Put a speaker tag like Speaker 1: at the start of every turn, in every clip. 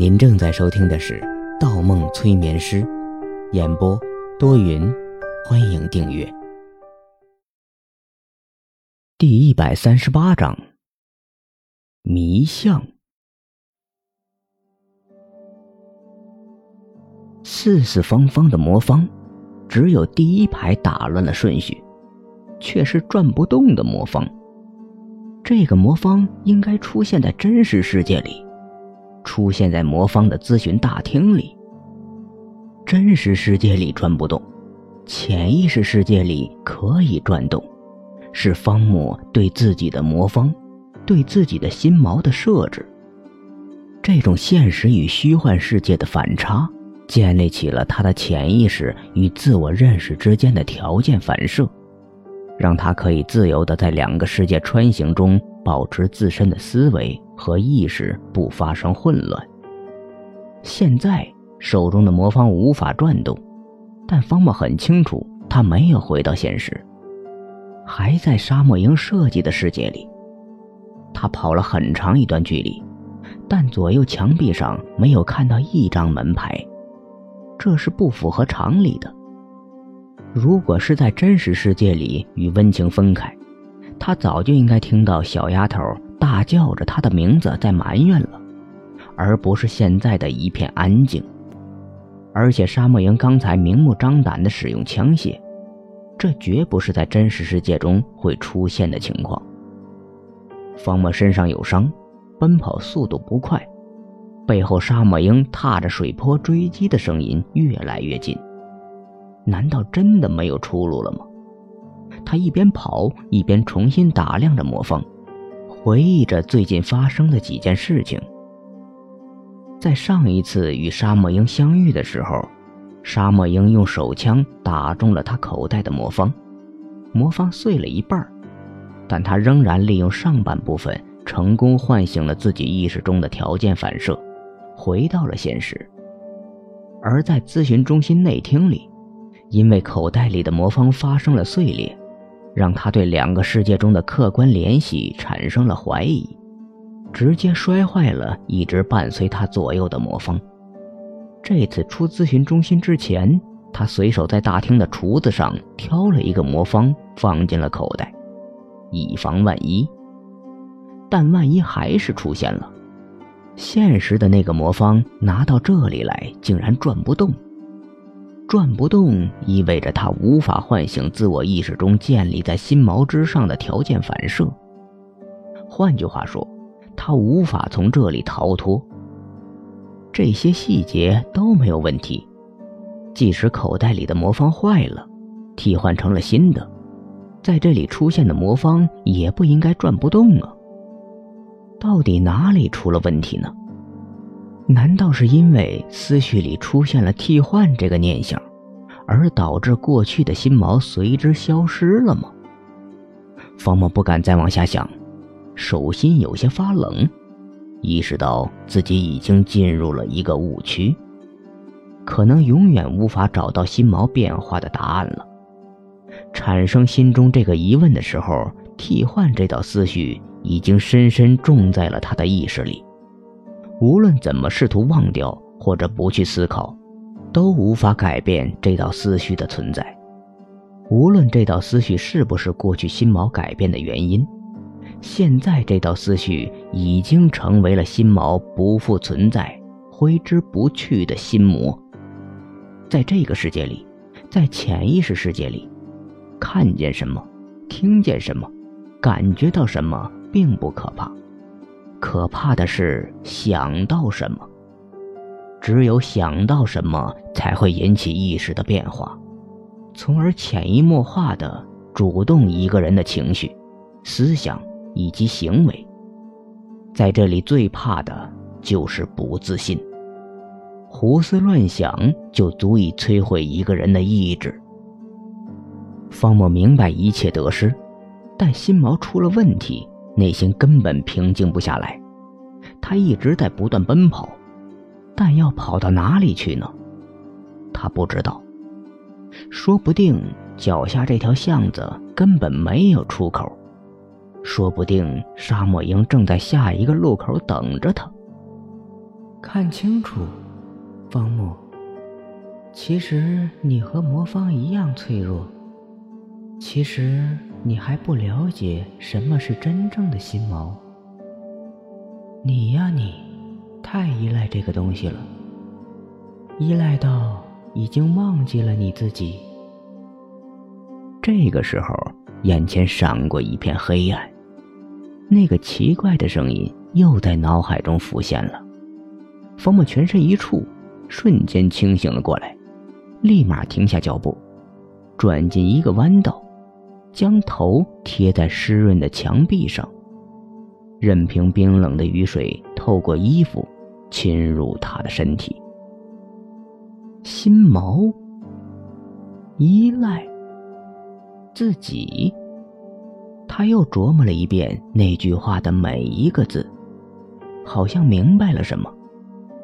Speaker 1: 您正在收听的是《盗梦催眠师》，演播多云，欢迎订阅。第一百三十八章，迷像。四四方方的魔方，只有第一排打乱了顺序，却是转不动的魔方。这个魔方应该出现在真实世界里，出现在魔方的咨询大厅里。真实世界里转不动，潜意识世界里可以转动，是方木对自己的魔方，对自己的心锚的设置。这种现实与虚幻世界的反差，建立起了他的潜意识与自我认识之间的条件反射。让他可以自由地在两个世界穿行中保持自身的思维和意识不发生混乱。现在手中的魔方无法转动，但方木很清楚，他没有回到现实，还在沙漠营设计的世界里。他跑了很长一段距离，但左右墙壁上没有看到一张门牌，这是不符合常理的。如果是在真实世界里与温情分开，他早就应该听到小丫头大叫着他的名字在埋怨了，而不是现在的一片安静。而且沙漠营刚才明目张胆地使用枪械，这绝不是在真实世界中会出现的情况。方墨身上有伤，奔跑速度不快，背后沙漠鹰踏着水坡追击的声音越来越近。难道真的没有出路了吗？他一边跑一边重新打量着魔方，回忆着最近发生的几件事情。在上一次与沙漠鹰相遇的时候，沙漠鹰用手枪打中了他口袋的魔方，魔方碎了一半，但他仍然利用上半部分成功唤醒了自己意识中的条件反射，回到了现实。而在咨询中心内厅里。因为口袋里的魔方发生了碎裂，让他对两个世界中的客观联系产生了怀疑，直接摔坏了一直伴随他左右的魔方。这次出咨询中心之前，他随手在大厅的橱子上挑了一个魔方放进了口袋，以防万一。但万一还是出现了，现实的那个魔方拿到这里来竟然转不动。转不动意味着他无法唤醒自我意识中建立在心锚之上的条件反射。换句话说，他无法从这里逃脱。这些细节都没有问题，即使口袋里的魔方坏了，替换成了新的，在这里出现的魔方也不应该转不动啊。到底哪里出了问题呢？难道是因为思绪里出现了替换这个念想，而导致过去的心锚随之消失了吗？方墨不敢再往下想，手心有些发冷，意识到自己已经进入了一个误区，可能永远无法找到心锚变化的答案了。产生心中这个疑问的时候，替换这道思绪已经深深种在了他的意识里。无论怎么试图忘掉或者不去思考，都无法改变这道思绪的存在。无论这道思绪是不是过去心锚改变的原因，现在这道思绪已经成为了心锚不复存在、挥之不去的心魔。在这个世界里，在潜意识世界里，看见什么，听见什么，感觉到什么，并不可怕。可怕的是想到什么，只有想到什么才会引起意识的变化，从而潜移默化的主动一个人的情绪、思想以及行为。在这里最怕的就是不自信，胡思乱想就足以摧毁一个人的意志。方墨明白一切得失，但心毛出了问题。内心根本平静不下来，他一直在不断奔跑，但要跑到哪里去呢？他不知道。说不定脚下这条巷子根本没有出口，说不定沙漠鹰正在下一个路口等着他。看清楚，方木。其实你和魔方一样脆弱。其实你还不了解什么是真正的心锚。你呀，你太依赖这个东西了，依赖到已经忘记了你自己。这个时候，眼前闪过一片黑暗，那个奇怪的声音又在脑海中浮现了。方木全身一触，瞬间清醒了过来，立马停下脚步，转进一个弯道。将头贴在湿润的墙壁上，任凭冰冷的雨水透过衣服侵入他的身体。心毛，依赖自己。他又琢磨了一遍那句话的每一个字，好像明白了什么，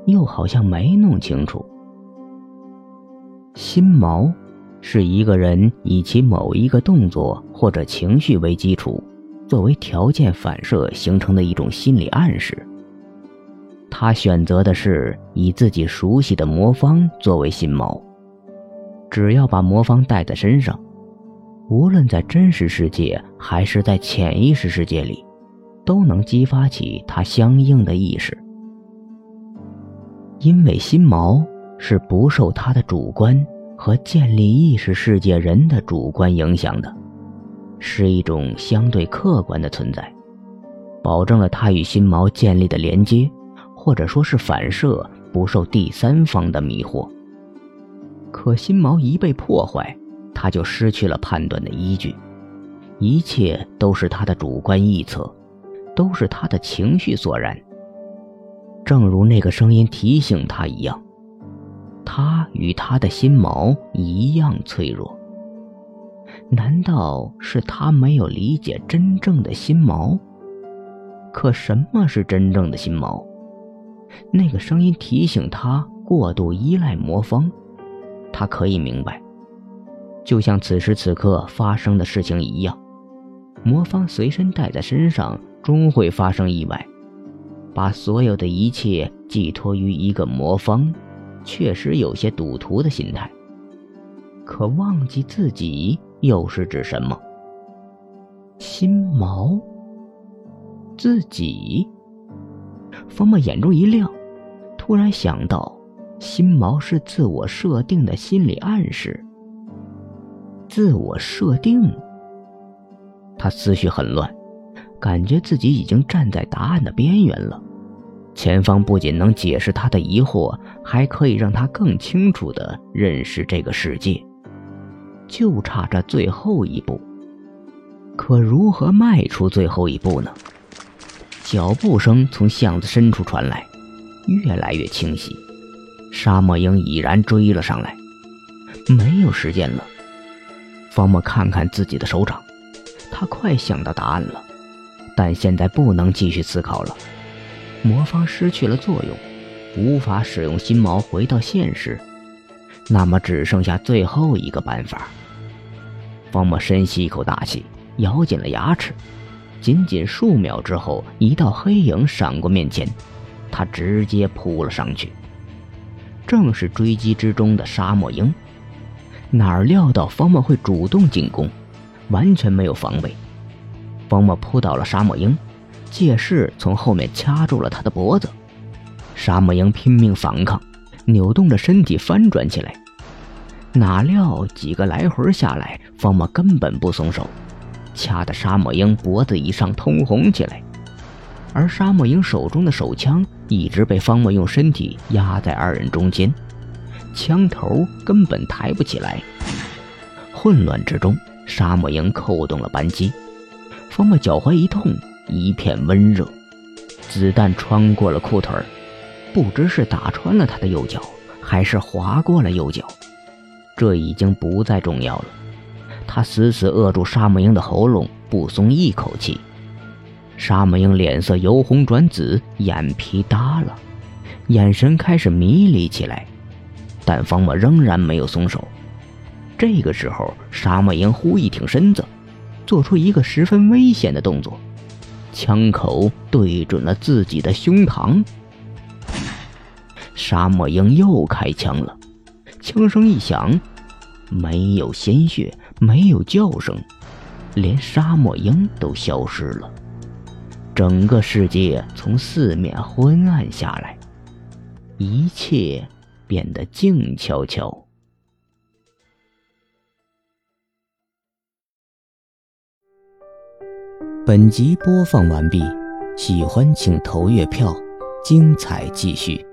Speaker 1: 又好像没弄清楚。心毛。是一个人以其某一个动作或者情绪为基础，作为条件反射形成的一种心理暗示。他选择的是以自己熟悉的魔方作为心锚，只要把魔方带在身上，无论在真实世界还是在潜意识世界里，都能激发起他相应的意识。因为心锚是不受他的主观。和建立意识世界人的主观影响的，是一种相对客观的存在，保证了他与心锚建立的连接，或者说是反射，不受第三方的迷惑。可心锚一被破坏，他就失去了判断的依据，一切都是他的主观臆测，都是他的情绪所然。正如那个声音提醒他一样。他与他的心锚一样脆弱。难道是他没有理解真正的心锚？可什么是真正的心锚？那个声音提醒他过度依赖魔方，他可以明白，就像此时此刻发生的事情一样，魔方随身带在身上，终会发生意外，把所有的一切寄托于一个魔方。确实有些赌徒的心态，可忘记自己又是指什么？心锚，自己。方墨眼中一亮，突然想到，心锚是自我设定的心理暗示。自我设定。他思绪很乱，感觉自己已经站在答案的边缘了。前方不仅能解释他的疑惑，还可以让他更清楚地认识这个世界，就差这最后一步。可如何迈出最后一步呢？脚步声从巷子深处传来，越来越清晰。沙漠鹰已然追了上来，没有时间了。方墨看看自己的手掌，他快想到答案了，但现在不能继续思考了。魔方失去了作用，无法使用心锚回到现实，那么只剩下最后一个办法。方墨深吸一口大气，咬紧了牙齿。仅仅数秒之后，一道黑影闪过面前，他直接扑了上去。正是追击之中的沙漠鹰。哪料到方墨会主动进攻，完全没有防备。方墨扑倒了沙漠鹰。借势从后面掐住了他的脖子，沙漠鹰拼命反抗，扭动着身体翻转起来。哪料几个来回下来，方墨根本不松手，掐得沙漠鹰脖子以上通红起来。而沙漠鹰手中的手枪一直被方墨用身体压在二人中间，枪头根本抬不起来。混乱之中，沙漠鹰扣动了扳机，方墨脚踝一痛。一片温热，子弹穿过了裤腿不知是打穿了他的右脚，还是划过了右脚，这已经不再重要了。他死死扼住沙漠鹰的喉咙，不松一口气。沙漠鹰脸色由红转紫，眼皮耷了，眼神开始迷离起来。但方墨仍然没有松手。这个时候，沙漠鹰忽一挺身子，做出一个十分危险的动作。枪口对准了自己的胸膛，沙漠鹰又开枪了，枪声一响，没有鲜血，没有叫声，连沙漠鹰都消失了。整个世界从四面昏暗下来，一切变得静悄悄。本集播放完毕，喜欢请投月票，精彩继续。